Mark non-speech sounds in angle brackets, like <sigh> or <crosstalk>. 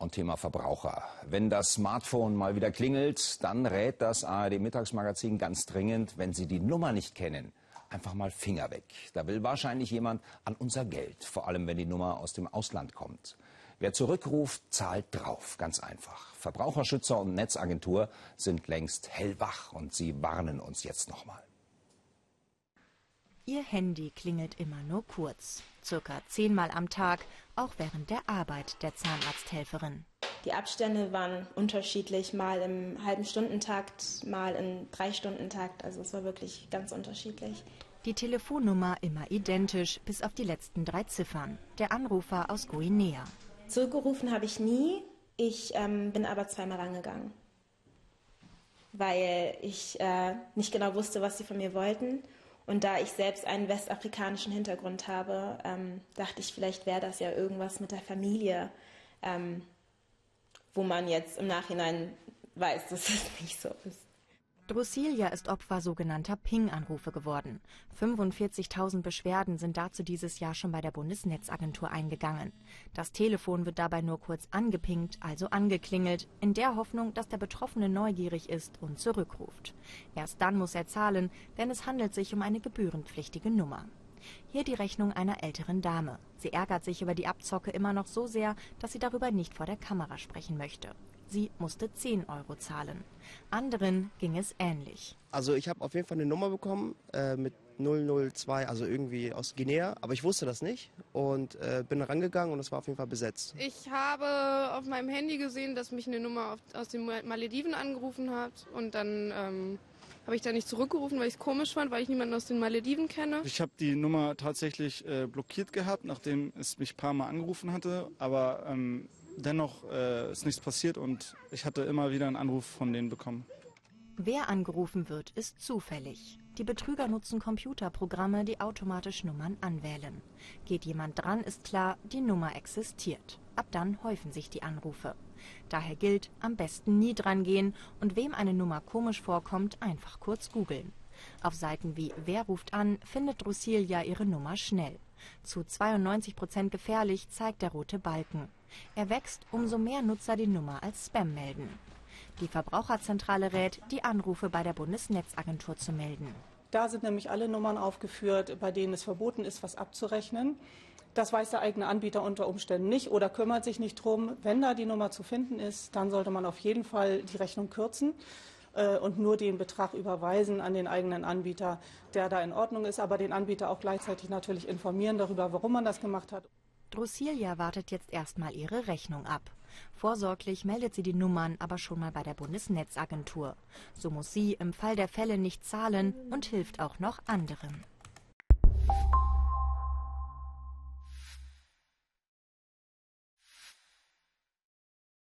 Und Thema Verbraucher. Wenn das Smartphone mal wieder klingelt, dann rät das ARD Mittagsmagazin ganz dringend, wenn Sie die Nummer nicht kennen, einfach mal Finger weg. Da will wahrscheinlich jemand an unser Geld, vor allem wenn die Nummer aus dem Ausland kommt. Wer zurückruft, zahlt drauf, ganz einfach. Verbraucherschützer und Netzagentur sind längst hellwach und sie warnen uns jetzt nochmal. Ihr Handy klingelt immer nur kurz, circa zehnmal am Tag, auch während der Arbeit der Zahnarzthelferin. Die Abstände waren unterschiedlich, mal im halben Stundentakt, mal im Drei-Stunden-Takt. Also es war wirklich ganz unterschiedlich. Die Telefonnummer immer identisch, bis auf die letzten drei Ziffern. Der Anrufer aus Guinea. Zurückgerufen habe ich nie. Ich ähm, bin aber zweimal rangegangen, weil ich äh, nicht genau wusste, was sie von mir wollten und da ich selbst einen westafrikanischen Hintergrund habe, ähm, dachte ich, vielleicht wäre das ja irgendwas mit der Familie, ähm, wo man jetzt im Nachhinein weiß, dass es <laughs> nicht so ist. Drusilia ist Opfer sogenannter Ping-Anrufe geworden. 45.000 Beschwerden sind dazu dieses Jahr schon bei der Bundesnetzagentur eingegangen. Das Telefon wird dabei nur kurz angepingt, also angeklingelt, in der Hoffnung, dass der Betroffene neugierig ist und zurückruft. Erst dann muss er zahlen, denn es handelt sich um eine gebührenpflichtige Nummer. Hier die Rechnung einer älteren Dame. Sie ärgert sich über die Abzocke immer noch so sehr, dass sie darüber nicht vor der Kamera sprechen möchte. Sie musste 10 Euro zahlen. Anderen ging es ähnlich. Also ich habe auf jeden Fall eine Nummer bekommen äh, mit 002, also irgendwie aus Guinea, aber ich wusste das nicht und äh, bin rangegangen und es war auf jeden Fall besetzt. Ich habe auf meinem Handy gesehen, dass mich eine Nummer auf, aus den Malediven angerufen hat und dann ähm, habe ich da nicht zurückgerufen, weil ich es komisch fand, weil ich niemanden aus den Malediven kenne. Ich habe die Nummer tatsächlich äh, blockiert gehabt, nachdem es mich ein paar Mal angerufen hatte, aber ähm, dennoch äh, ist nichts passiert und ich hatte immer wieder einen Anruf von denen bekommen. Wer angerufen wird, ist zufällig. Die Betrüger nutzen Computerprogramme, die automatisch Nummern anwählen. Geht jemand dran, ist klar, die Nummer existiert. Ab dann häufen sich die Anrufe. Daher gilt, am besten nie dran gehen und wem eine Nummer komisch vorkommt, einfach kurz googeln. Auf Seiten wie Wer ruft an findet Drusilia ihre Nummer schnell. Zu 92 Prozent gefährlich zeigt der rote Balken. Er wächst, umso mehr Nutzer die Nummer als Spam melden. Die Verbraucherzentrale rät, die Anrufe bei der Bundesnetzagentur zu melden. Da sind nämlich alle Nummern aufgeführt, bei denen es verboten ist, was abzurechnen. Das weiß der eigene Anbieter unter Umständen nicht oder kümmert sich nicht drum. Wenn da die Nummer zu finden ist, dann sollte man auf jeden Fall die Rechnung kürzen äh, und nur den Betrag überweisen an den eigenen Anbieter, der da in Ordnung ist, aber den Anbieter auch gleichzeitig natürlich informieren darüber, warum man das gemacht hat. Drusilia wartet jetzt erstmal ihre Rechnung ab. Vorsorglich meldet sie die Nummern aber schon mal bei der Bundesnetzagentur. So muss sie im Fall der Fälle nicht zahlen und hilft auch noch anderen.